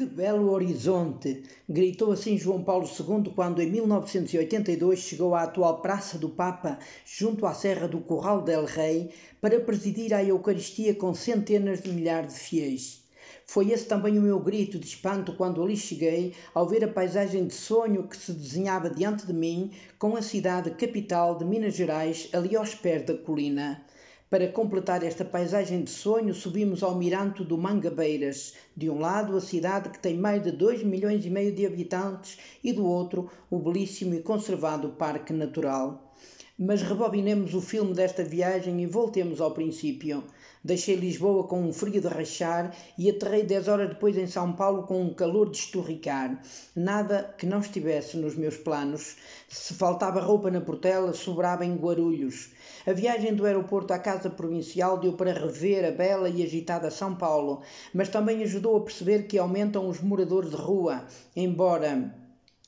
Que belo horizonte! gritou assim João Paulo II quando, em 1982, chegou à atual Praça do Papa, junto à Serra do Corral del Rei, para presidir a Eucaristia com centenas de milhares de fiéis. Foi esse também o meu grito de espanto quando ali cheguei, ao ver a paisagem de sonho que se desenhava diante de mim, com a cidade capital de Minas Gerais ali aos pés da colina. Para completar esta paisagem de sonho, subimos ao miranto do Mangabeiras. De um lado, a cidade que tem mais de 2 milhões e meio de habitantes e do outro, o belíssimo e conservado Parque Natural. Mas rebobinemos o filme desta viagem e voltemos ao princípio. Deixei Lisboa com um frio de rachar e aterrei dez horas depois em São Paulo com um calor de esturricar. Nada que não estivesse nos meus planos. Se faltava roupa na Portela, sobrava em Guarulhos. A viagem do aeroporto à casa provincial deu para rever a bela e agitada São Paulo, mas também ajudou a perceber que aumentam os moradores de rua, embora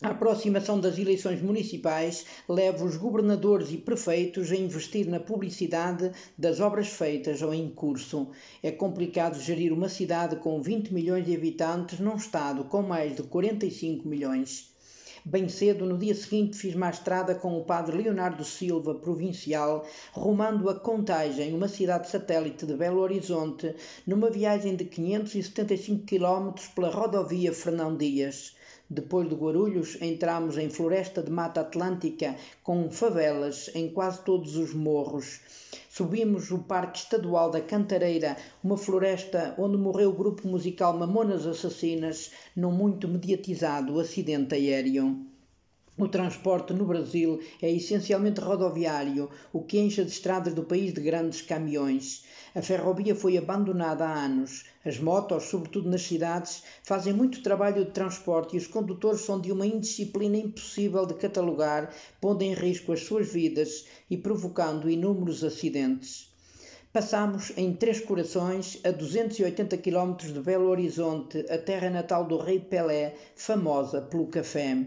a aproximação das eleições municipais leva os governadores e prefeitos a investir na publicidade das obras feitas ou em curso. É complicado gerir uma cidade com 20 milhões de habitantes num estado com mais de 45 milhões. Bem cedo, no dia seguinte, fiz uma estrada com o padre Leonardo Silva, provincial, rumando a Contagem, uma cidade satélite de Belo Horizonte, numa viagem de 575 km pela rodovia Fernão Dias. Depois de Guarulhos, entramos em floresta de mata atlântica com favelas em quase todos os morros. Subimos o Parque Estadual da Cantareira, uma floresta onde morreu o grupo musical Mamonas Assassinas num muito mediatizado acidente aéreo. O transporte no Brasil é essencialmente rodoviário, o que enche as estradas do país de grandes caminhões. A ferrovia foi abandonada há anos. As motos, sobretudo nas cidades, fazem muito trabalho de transporte e os condutores são de uma indisciplina impossível de catalogar, pondo em risco as suas vidas e provocando inúmeros acidentes. Passamos em Três Corações, a 280 km de Belo Horizonte, a terra natal do Rei Pelé, famosa pelo café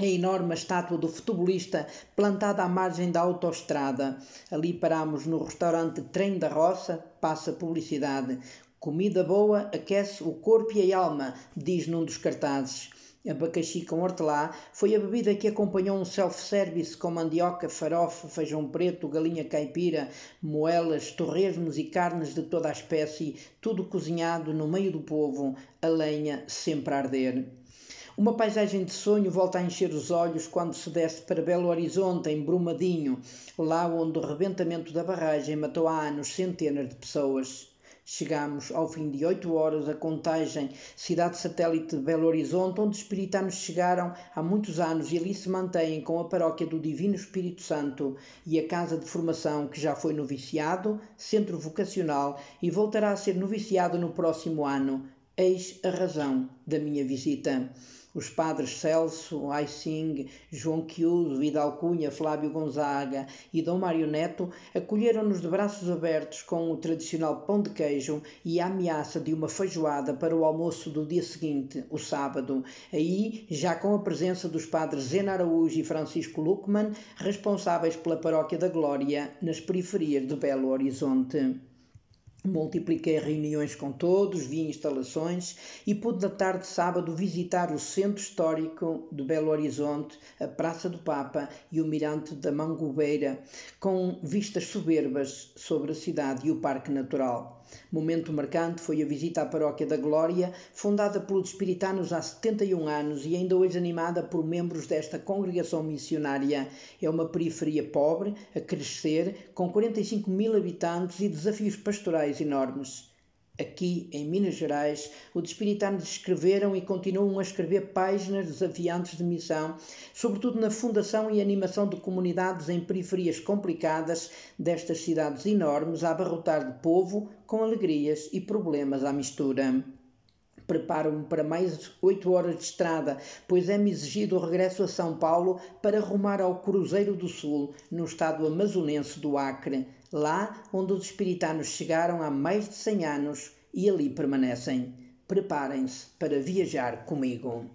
a enorme estátua do futebolista plantada à margem da autoestrada. Ali paramos no restaurante Trem da Roça, passa publicidade. Comida boa aquece o corpo e a alma, diz num dos cartazes. Abacaxi com hortelã foi a bebida que acompanhou um self-service com mandioca, farofa, feijão preto, galinha caipira, moelas, torresmos e carnes de toda a espécie, tudo cozinhado no meio do povo, a lenha sempre a arder. Uma paisagem de sonho volta a encher os olhos quando se desce para Belo Horizonte, em Brumadinho, lá onde o rebentamento da barragem matou há anos centenas de pessoas. Chegamos ao fim de oito horas a Contagem, cidade satélite de Belo Horizonte, onde os espiritanos chegaram há muitos anos e ali se mantêm com a paróquia do Divino Espírito Santo e a casa de formação que já foi noviciado, centro vocacional e voltará a ser noviciado no próximo ano. Eis a razão da minha visita. Os padres Celso, Aissing, João Quiudo, Vidal Cunha, Flávio Gonzaga e Dom Mário Neto acolheram-nos de braços abertos com o tradicional pão de queijo e a ameaça de uma feijoada para o almoço do dia seguinte, o sábado. Aí, já com a presença dos padres Zena Araújo e Francisco Luckmann, responsáveis pela Paróquia da Glória nas periferias de Belo Horizonte. Multipliquei reuniões com todos, vi instalações e pude na tarde de sábado visitar o centro histórico de Belo Horizonte, a Praça do Papa e o Mirante da Mangubeira, com vistas soberbas sobre a cidade e o Parque Natural. Momento marcante foi a visita à Paróquia da Glória, fundada pelos espiritanos há 71 anos e ainda hoje animada por membros desta congregação missionária. É uma periferia pobre, a crescer, com 45 mil habitantes e desafios pastorais enormes. Aqui, em Minas Gerais, os espiritanos escreveram e continuam a escrever páginas desafiantes de missão, sobretudo na fundação e animação de comunidades em periferias complicadas destas cidades enormes, a abarrotar de povo com alegrias e problemas à mistura preparo-me para mais oito horas de estrada, pois é-me exigido o regresso a São Paulo para rumar ao Cruzeiro do Sul, no estado amazonense do Acre, lá onde os espiritanos chegaram há mais de cem anos e ali permanecem. Preparem-se para viajar comigo.